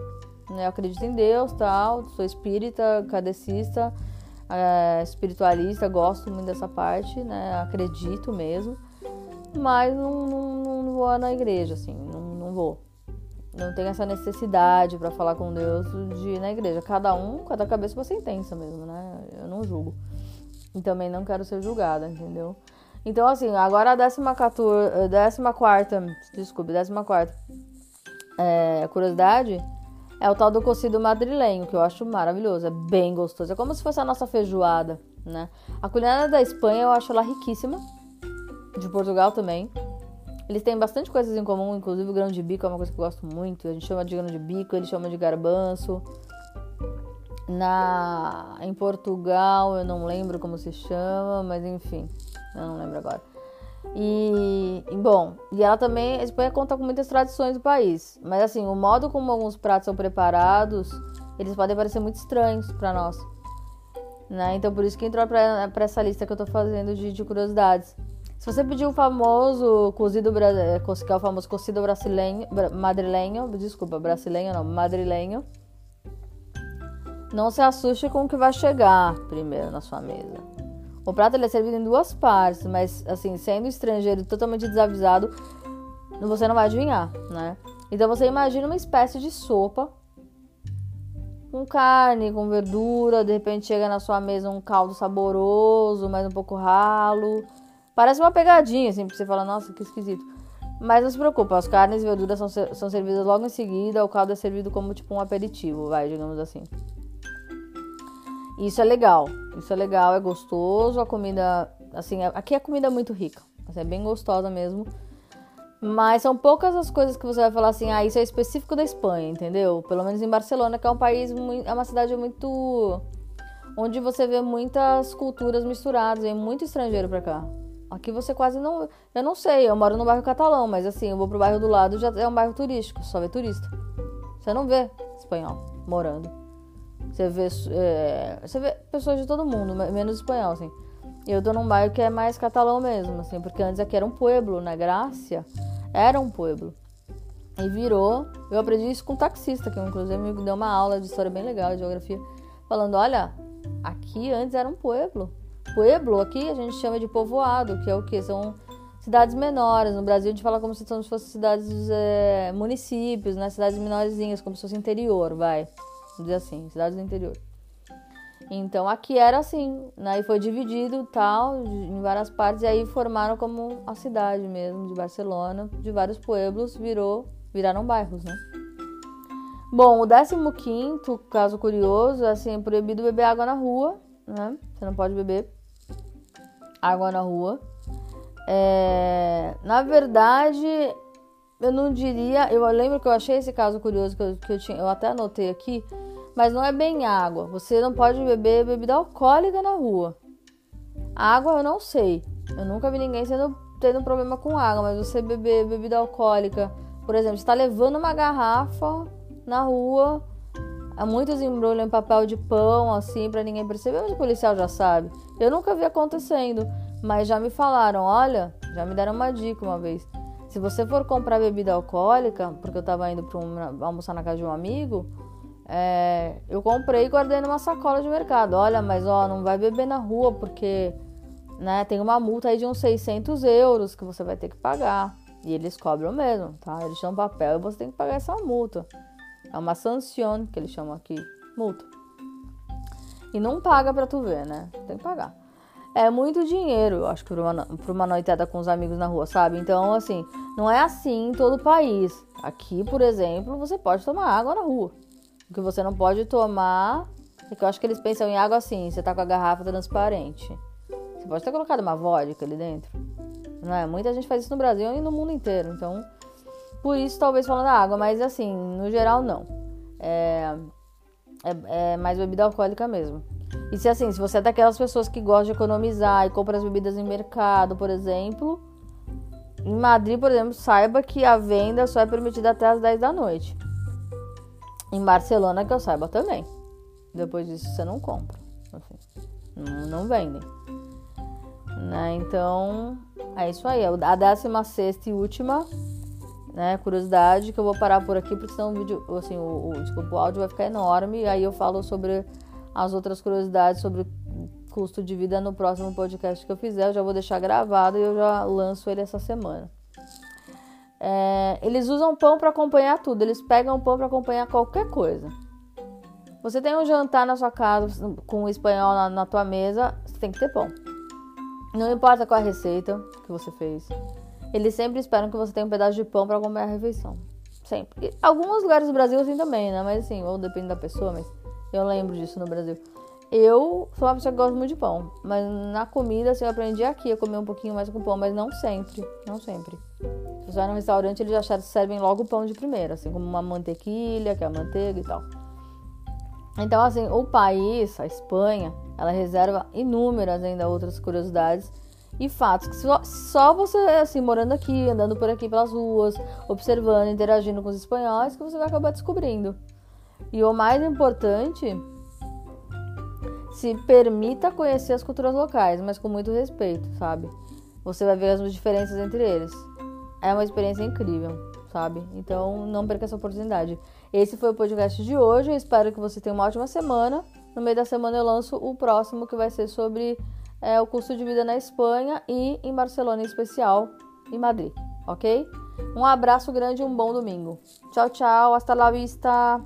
Né? Eu acredito em Deus, tal, sou espírita, cadecista, é, espiritualista, gosto muito dessa parte, né? Acredito mesmo mas não, não, não vou na igreja, assim, não, não vou. Não tenho essa necessidade para falar com Deus de ir na igreja. Cada um, cada cabeça uma sentença mesmo, né? Eu não julgo. E também não quero ser julgada, entendeu? Então, assim, agora a décima, 14, décima quarta, desculpe, décima quarta é, curiosidade é o tal do cocido madrilenho, que eu acho maravilhoso, é bem gostoso. É como se fosse a nossa feijoada, né? A culinária da Espanha eu acho ela riquíssima de Portugal também. Eles têm bastante coisas em comum, inclusive o grão de bico é uma coisa que eu gosto muito. A gente chama de grão de bico, eles chamam de garbanço. Na em Portugal eu não lembro como se chama, mas enfim, eu não lembro agora. E, e, bom, e ela também, a Espanha conta com muitas tradições do país, mas assim, o modo como alguns pratos são preparados, eles podem parecer muito estranhos para nós. Né? Então por isso que entrou para essa lista que eu tô fazendo de, de curiosidades. Se você pedir o famoso cozido, é, que é o famoso cocido brasileiro, madrilenho, desculpa, brasileiro não, madrilenho, não se assuste com o que vai chegar primeiro na sua mesa. O prato ele é servido em duas partes, mas assim, sendo estrangeiro totalmente desavisado, você não vai adivinhar, né? Então você imagina uma espécie de sopa com carne, com verdura, de repente chega na sua mesa um caldo saboroso, mas um pouco ralo Parece uma pegadinha, assim, porque você fala, nossa, que esquisito. Mas não se preocupa, as carnes e verduras são, são servidas logo em seguida, o caldo é servido como tipo um aperitivo, vai, digamos assim. Isso é legal, isso é legal, é gostoso, a comida, assim, aqui a comida é muito rica, assim, é bem gostosa mesmo. Mas são poucas as coisas que você vai falar assim, ah, isso é específico da Espanha, entendeu? Pelo menos em Barcelona, que é um país, é uma cidade muito. onde você vê muitas culturas misturadas, vem muito estrangeiro pra cá. Aqui você quase não. Eu não sei, eu moro no bairro catalão, mas assim, eu vou pro bairro do lado, já é um bairro turístico, só vê turista. Você não vê espanhol morando. Você vê, é, você vê pessoas de todo mundo, menos espanhol, assim. Eu tô num bairro que é mais catalão mesmo, assim, porque antes aqui era um pueblo, né? Grácia era um pueblo. E virou. Eu aprendi isso com um taxista, que inclusive me deu uma aula de história bem legal, de geografia, falando: olha, aqui antes era um pueblo. Pueblo aqui a gente chama de povoado, que é o que? São cidades menores. No Brasil a gente fala como se fossem cidades, é, municípios, né? Cidades menorzinhas, como se fosse interior, vai. Vamos dizer assim, cidades do interior. Então aqui era assim, né? E foi dividido tal, em várias partes, e aí formaram como a cidade mesmo de Barcelona, de vários pueblos, virou, viraram bairros, né? Bom, o 15 caso curioso, assim, é proibido beber água na rua, né? Você não pode beber água na rua. É, na verdade, eu não diria. Eu lembro que eu achei esse caso curioso que eu, que eu, tinha, eu até anotei aqui, mas não é bem água. Você não pode beber bebida alcoólica na rua. Água eu não sei. Eu nunca vi ninguém sendo, tendo problema com água, mas você beber bebida alcoólica, por exemplo, está levando uma garrafa na rua Muitos embrulham em papel de pão, assim, para ninguém perceber, mas o policial já sabe. Eu nunca vi acontecendo, mas já me falaram: olha, já me deram uma dica uma vez. Se você for comprar bebida alcoólica, porque eu tava indo para um, almoçar na casa de um amigo, É, eu comprei e guardei numa sacola de mercado. Olha, mas ó, não vai beber na rua porque né, tem uma multa aí de uns 600 euros que você vai ter que pagar. E eles cobram mesmo, tá? Eles dão papel e você tem que pagar essa multa. É uma sanção que eles chamam aqui, multa. E não paga pra tu ver, né? Tem que pagar. É muito dinheiro, eu acho, pra uma, pra uma noitada com os amigos na rua, sabe? Então, assim, não é assim em todo o país. Aqui, por exemplo, você pode tomar água na rua. O que você não pode tomar é que eu acho que eles pensam em água assim, você tá com a garrafa transparente. Você pode ter colocado uma vodka ali dentro. Não é? Muita gente faz isso no Brasil e no mundo inteiro. Então, por isso talvez falando da água, mas assim, no geral não. É, é, é mais bebida alcoólica mesmo. E se assim, se você é daquelas pessoas que gostam de economizar e compra as bebidas em mercado, por exemplo, em Madrid, por exemplo, saiba que a venda só é permitida até as 10 da noite. Em Barcelona, que eu saiba também. Depois disso, você não compra. Assim, não, não vendem. Né? Então, é isso aí. A 16 e última né, curiosidade que eu vou parar por aqui, porque senão o vídeo, assim, o, o, desculpa, o áudio vai ficar enorme. E aí eu falo sobre as outras curiosidades sobre custo de vida no próximo podcast que eu fizer. Eu já vou deixar gravado e eu já lanço ele essa semana. É, eles usam pão para acompanhar tudo. Eles pegam pão para acompanhar qualquer coisa. Você tem um jantar na sua casa com o espanhol na, na tua mesa, você tem que ter pão. Não importa qual a receita que você fez. Eles sempre esperam que você tenha um pedaço de pão para acompanhar a refeição. Sempre. E alguns lugares do Brasil assim também, né? Mas assim, ou depende da pessoa, mas eu lembro disso no Brasil. Eu sou uma pessoa que gosta muito de pão, mas na comida, assim, eu aprendi aqui a comer um pouquinho mais com pão, mas não sempre, não sempre. Se você vai no restaurante, eles já servem logo o pão de primeira, assim, como uma mantequilha, que é a manteiga e tal. Então, assim, o país, a Espanha, ela reserva inúmeras ainda outras curiosidades e fatos que só, só você, assim, morando aqui, andando por aqui pelas ruas, observando, interagindo com os espanhóis, que você vai acabar descobrindo. E o mais importante se permita conhecer as culturas locais, mas com muito respeito, sabe? Você vai ver as diferenças entre eles. É uma experiência incrível, sabe? Então não perca essa oportunidade. Esse foi o podcast de hoje. Eu espero que você tenha uma ótima semana. No meio da semana eu lanço o próximo que vai ser sobre é, o custo de vida na Espanha e em Barcelona em especial, em Madrid, ok? Um abraço grande e um bom domingo. Tchau, tchau. Hasta la vista.